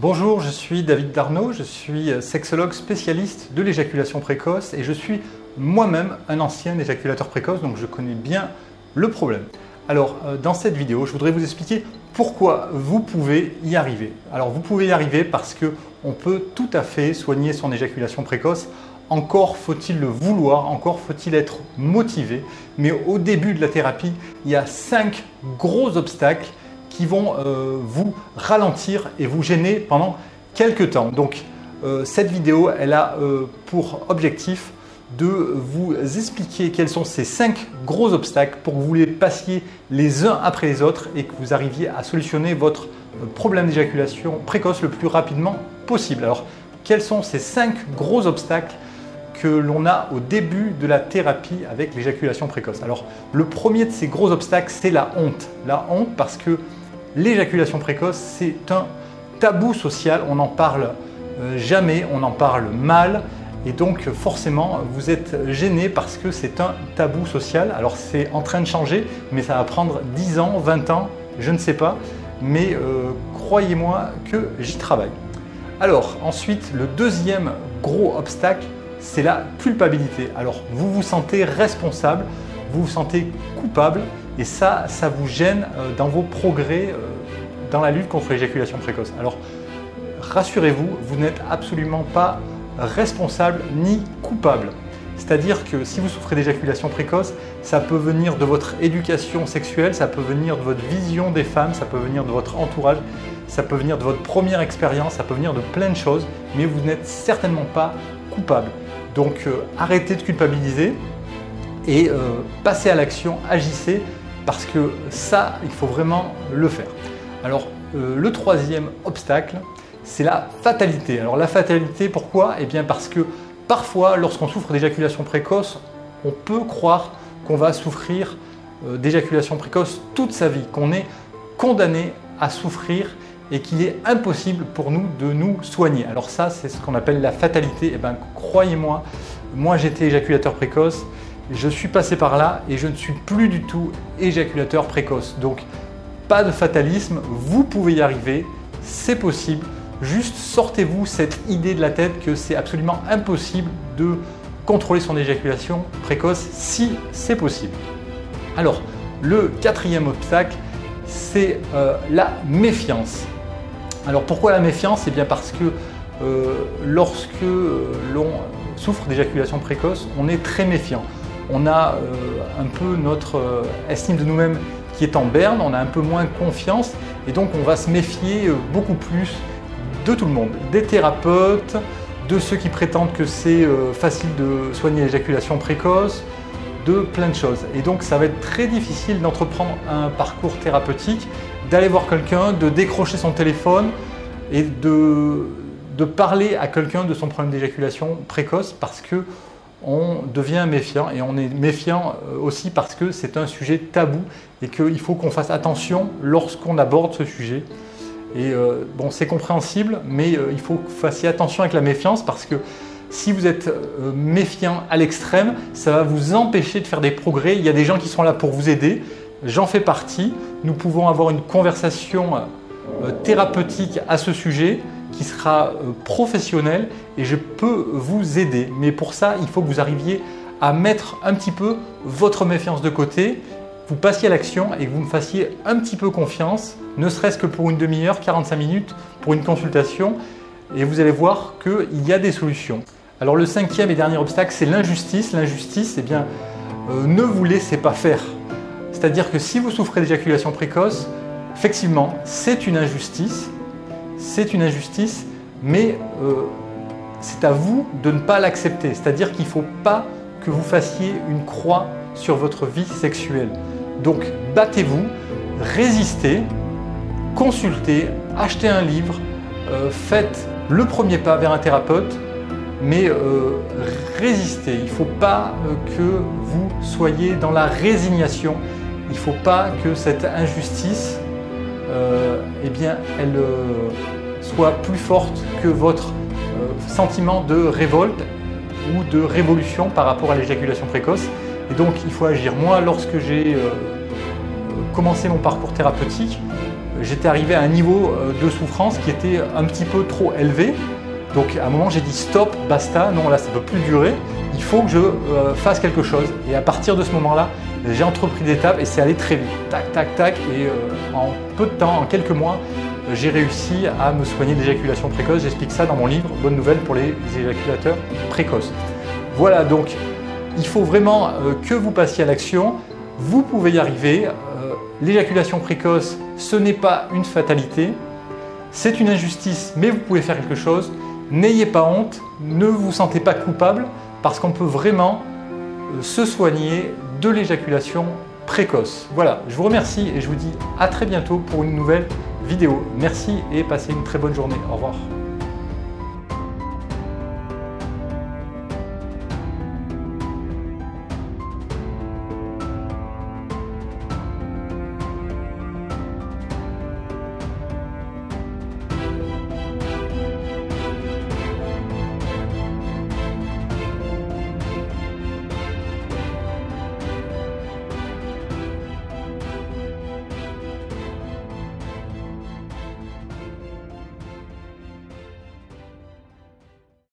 Bonjour, je suis David Darnaud, je suis sexologue spécialiste de l'éjaculation précoce et je suis moi-même un ancien éjaculateur précoce, donc je connais bien le problème. Alors, euh, dans cette vidéo, je voudrais vous expliquer pourquoi vous pouvez y arriver. Alors, vous pouvez y arriver parce que on peut tout à fait soigner son éjaculation précoce. Encore faut-il le vouloir, encore faut-il être motivé. Mais au début de la thérapie, il y a cinq gros obstacles qui vont euh, vous ralentir et vous gêner pendant quelques temps. Donc euh, cette vidéo, elle a euh, pour objectif de vous expliquer quels sont ces cinq gros obstacles pour que vous les passiez les uns après les autres et que vous arriviez à solutionner votre problème d'éjaculation précoce le plus rapidement possible. Alors, quels sont ces cinq gros obstacles que l'on a au début de la thérapie avec l'éjaculation précoce? Alors, le premier de ces gros obstacles, c'est la honte. La honte parce que l'éjaculation précoce, c'est un tabou social, on n'en parle euh, jamais, on en parle mal, et donc forcément vous êtes gêné parce que c'est un tabou social. Alors c'est en train de changer, mais ça va prendre 10 ans, 20 ans, je ne sais pas, mais euh, croyez-moi que j'y travaille. Alors ensuite, le deuxième gros obstacle, c'est la culpabilité. Alors vous vous sentez responsable, vous vous sentez coupable et ça, ça vous gêne euh, dans vos progrès euh, dans la lutte contre l'éjaculation précoce. Alors, rassurez-vous, vous, n'êtes absolument pas responsable ni coupable. C'est-à-dire que si vous souffrez d'éjaculation précoce, ça peut venir de votre éducation sexuelle, ça peut venir de votre vision des femmes, ça peut venir de votre entourage, ça peut venir de votre première expérience, ça peut venir de plein de choses, mais vous n'êtes certainement pas coupable. Donc euh, arrêtez de culpabiliser et passez à l'action, agissez parce que ça, il faut vraiment le faire. Alors, euh, le troisième obstacle, c'est la fatalité. Alors, la fatalité, pourquoi? Eh bien, parce que parfois, lorsqu'on souffre d'éjaculation précoce, on peut croire qu'on va souffrir euh, d'éjaculation précoce toute sa vie, qu'on est condamné à souffrir et qu'il est impossible pour nous de nous soigner. Alors ça, c'est ce qu'on appelle la fatalité. Et eh bien, croyez-moi, moi j'étais éjaculateur précoce je suis passé par là et je ne suis plus du tout éjaculateur précoce. Donc pas de fatalisme, vous pouvez y arriver, c'est possible. Juste sortez-vous cette idée de la tête que c'est absolument impossible de contrôler son éjaculation précoce si c'est possible. Alors, le quatrième obstacle, c'est euh, la méfiance. Alors pourquoi la méfiance? Eh bien parce que euh, lorsque euh, l'on souffre d'éjaculation précoce, on est très méfiant on a euh, un peu notre euh, estime de nous-mêmes qui est en berne, on a un peu moins confiance et donc on va se méfier euh, beaucoup plus de tout le monde, des thérapeutes, de ceux qui prétendent que c'est facile de soigner l'éjaculation précoce, de plein de choses. Et donc ça va être très difficile d'entreprendre un parcours thérapeutique, d'aller voir quelqu'un, de décrocher son téléphone et de, de parler à quelqu'un de son problème d'éjaculation précoce parce que on devient méfiant et on est méfiant euh, aussi parce que c'est un sujet tabou et qu'il faut qu'on fasse attention lorsqu'on aborde ce sujet. Et euh, bon, c'est compréhensible, mais euh, il faut que vous fassiez attention avec la méfiance parce que si vous êtes méfiant à l'extrême, ça va vous empêcher de faire des progrès. Il y a des gens qui sont là pour vous aider. J'en fais partie. Nous pouvons avoir une conversation thérapeutique à ce sujet qui sera euh, professionnel et je peux vous aider. Mais pour ça, il faut que vous arriviez à mettre un petit peu votre méfiance de côté, vous passiez à l'action et que vous me fassiez un petit peu confiance, ne serait-ce que pour une demi-heure, 45 minutes, pour une consultation, et vous allez voir qu'il y a des solutions. Alors le cinquième et dernier obstacle, c'est l'injustice. L'injustice, eh bien, euh, ne vous laissez pas faire. C'est-à-dire que si vous souffrez d'éjaculation précoce, effectivement, c'est une injustice, c'est une injustice, mais euh, c'est à vous de ne pas l'accepter. C'est-à-dire qu'il ne faut pas que vous fassiez une croix sur votre vie sexuelle. Donc battez-vous, résistez, consultez, achetez un livre, euh, faites le premier pas vers un thérapeute, mais euh, résistez. Il ne faut pas que vous soyez dans la résignation. Il ne faut pas que cette injustice eh bien, elle euh, soit plus forte que votre euh, sentiment de révolte ou de révolution par rapport à l'éjaculation précoce. Et donc, il faut agir. Moi, lorsque j'ai commencé mon parcours thérapeutique, j'étais arrivé à un niveau de souffrance qui était un petit peu trop élevé. Donc à un moment j'ai dit stop, basta, non là ça ne peut plus durer, il faut que je fasse quelque chose. Et à partir de ce moment-là, j'ai entrepris des étapes et c'est allé très vite. Tac, tac, tac. Et en peu de temps, en quelques mois, j'ai réussi à me soigner d'éjaculation précoce. J'explique ça dans mon livre Bonne nouvelle pour les éjaculateurs précoces. Voilà, donc il faut vraiment euh, que vous passiez à l'action. Vous pouvez y arriver. Euh, l'éjaculation précoce, ce n'est pas une fatalité. C'est une injustice, mais vous pouvez faire quelque chose. N'ayez pas honte, ne vous sentez pas coupable, parce qu'on peut vraiment euh, se soigner de l'éjaculation précoce. Voilà, je vous remercie et je vous dis à très bientôt pour une nouvelle vidéo. Merci et passez une très bonne journée. Au revoir.